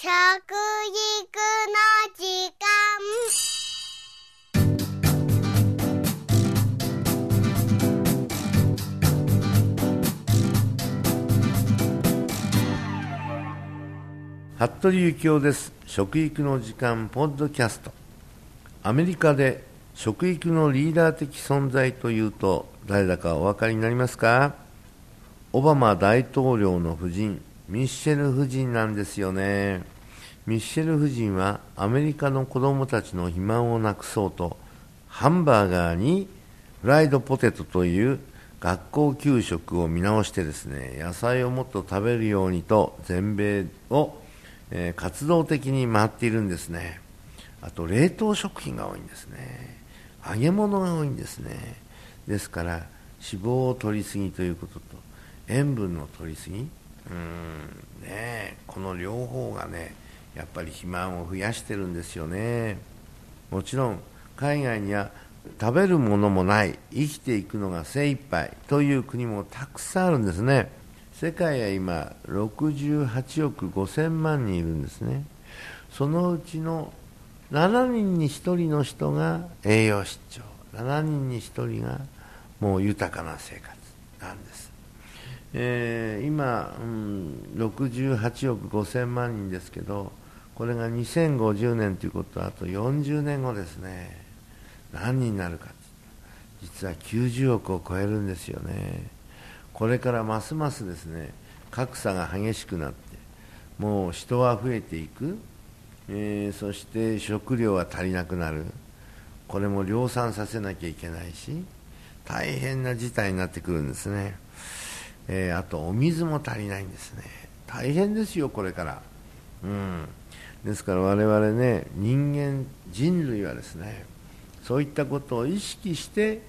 食育の時間。服部幸男です。食育の時間ポッドキャスト。アメリカで食育のリーダー的存在というと誰だかお分かりになりますか？オバマ大統領の夫人ミッシェル夫人なんですよね。ミッシェル夫人はアメリカの子供たちの肥満をなくそうとハンバーガーにフライドポテトという学校給食を見直してですね野菜をもっと食べるようにと全米を、えー、活動的に回っているんですね。あと冷凍食品が多いんですね。揚げ物が多いんですね。ですから脂肪を取りすぎということと塩分の取りすぎ。うん。ねこの両方がねやっぱり肥満を増やしてるんですよね。もちろん海外には食べるものもない生きていくのが精一杯という国もたくさんあるんですね。世界は今68億5000万人いるんですね。そのうちの7人に1人の人が栄養失調。7人に1人がもう豊かな生活なんです。えー、今、うん、68億5000万人ですけどこれが2050年ということはあと40年後ですね。何人になるか実は90億を超えるんですよね。これからますますですね格差が激しくなってもう人は増えていく、えー、そして食料は足りなくなる。これも量産させなきゃいけないし大変な事態になってくるんですね。えー、あとお水も足りないんですね。大変ですよこれから。うん。ですから我々ね人間人類はですねそういったことを意識して、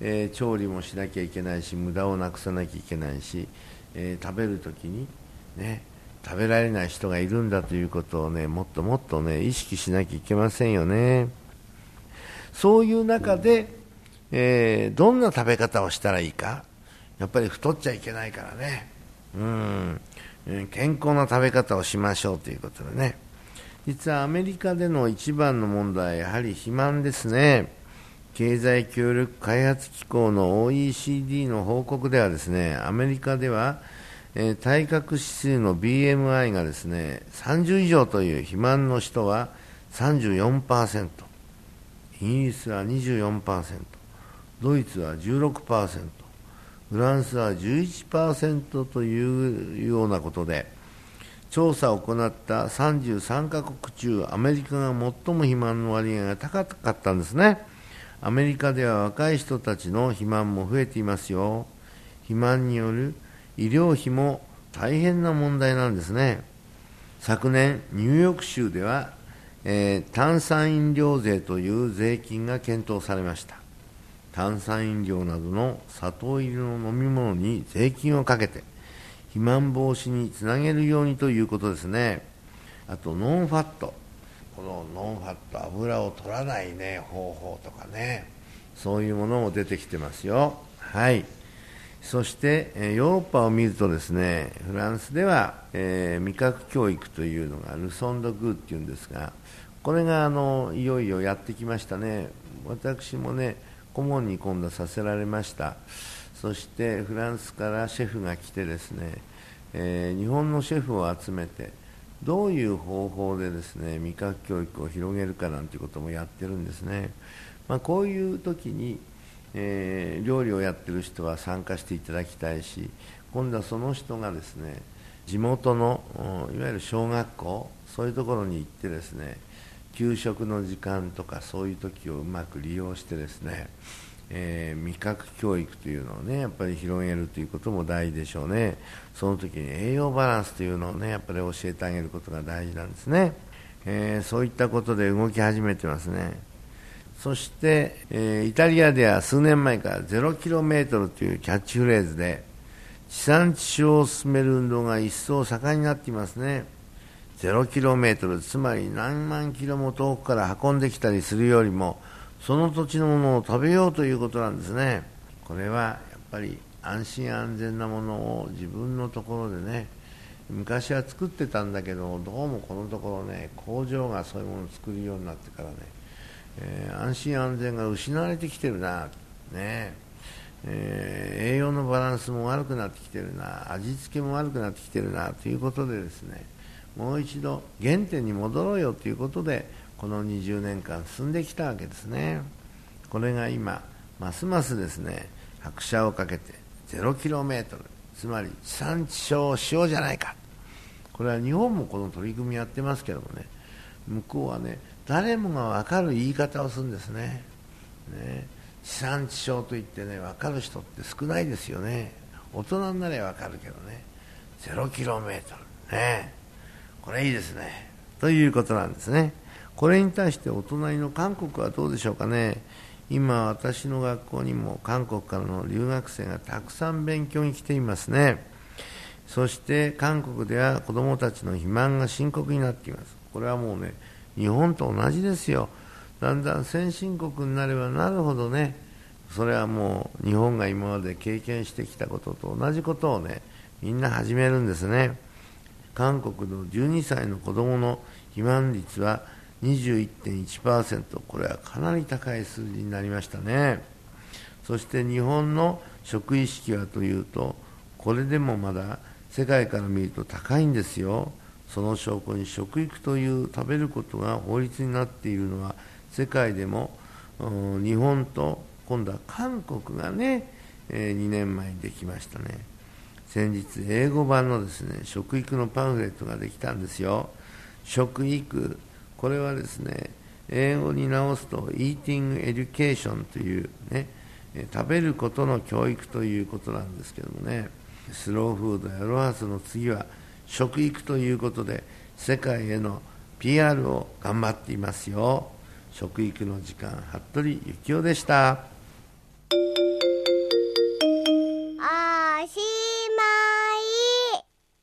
えー、調理もしなきゃいけないし無駄をなくさなきゃいけないし、えー、食べるときにね食べられない人がいるんだということをねもっともっとね意識しなきゃいけませんよね。そういう中で、えー、どんな食べ方をしたらいいか。やっぱり太っちゃいけないからね、うん、健康な食べ方をしましょうということでね、実はアメリカでの一番の問題はやはり肥満ですね。経済協力開発機構の OECD の報告ではですね、アメリカでは、えー、体格指数の BMI がですね、30以上という肥満の人は34%、イギリスは24%、ドイツは16%、フランスは11%というようなことで調査を行った33カ国中アメリカが最も肥満の割合が高かったんですね。アメリカでは若い人たちの肥満も増えていますよ。肥満による医療費も大変な問題なんですね。昨年ニューヨーク州では、えー、炭酸飲料税という税金が検討されました。炭酸飲料などの砂糖入りの飲み物に税金をかけて肥満防止につなげるようにということですね。あとノンファット。このノンファット油を取らないね方法とかね。そういうものも出てきてますよ。はい。そして、ヨーロッパを見るとですねフランスでは、えー、味覚教育というのがルソンドグーっていうんですがこれがあのいよいよやってきましたね。私もね顧問に今度させられました。そしてフランスからシェフが来てですね、えー、日本のシェフを集めてどういう方法でですね味覚教育を広げるかなんていうこともやってるんですね、まあ、こういう時に、えー、料理をやってる人は参加していただきたいし今度はその人がですね地元のいわゆる小学校そういうところに行ってですね給食の時間とかそういう時をうまく利用してですね、えー、味覚教育というのをねやっぱり広げるということも大事でしょうね。その時に栄養バランスというのをねやっぱり教えてあげることが大事なんですね、えー、そういったことで動き始めてますね。そして、えー、イタリアでは数年前から 0km というキャッチフレーズで地産地消を進める運動が一層盛んになっていますね。0km つまり何万キロも遠くから運んできたりするよりもその土地のものを食べようということなんですね。これはやっぱり安心安全なものを自分のところでね、昔は作ってたんだけどどうもこのところね工場がそういうものを作るようになってからね、えー、安心安全が失われてきてるなね。えー、栄養のバランスも悪くなってきてるな味付けも悪くなってきてるなということでですねもう一度原点に戻ろうよということでこの20年間進んできたわけですね。これが今ますますですね拍車をかけて 0km つまり地産地消をしようじゃないか。これは日本もこの取り組みやってますけどもね向こうはね誰もが分かる言い方をするんですね。ね地産地消といってね分かる人って少ないですよね。大人になれば分かるけどね 0km ね。これいいですね。ということなんですね。これに対してお隣の韓国はどうでしょうかね。今私の学校にも韓国からの留学生がたくさん勉強に来ていますね。そして韓国では子どもたちの肥満が深刻になっています。これはもうね日本と同じですよ。だんだん先進国になればなるほどねそれはもう日本が今まで経験してきたことと同じことをねみんな始めるんですね。韓国の12歳の子供の肥満率は21.1%これはかなり高い数字になりましたね。そして日本の食意識はというとこれでもまだ世界から見ると高いんですよ。その証拠に食育という食べることが法律になっているのは世界でも日本と今度は韓国がね、え2年前にできましたね。先日英語版のですね食育のパンフレットができたんですよ。食育。これはですね英語に直すと Eating Education というね食べることの教育ということなんですけどもね。スローフードやロハスの次は食育ということで世界への PR を頑張っていますよ。食育の時間服部幸男でした。あーしー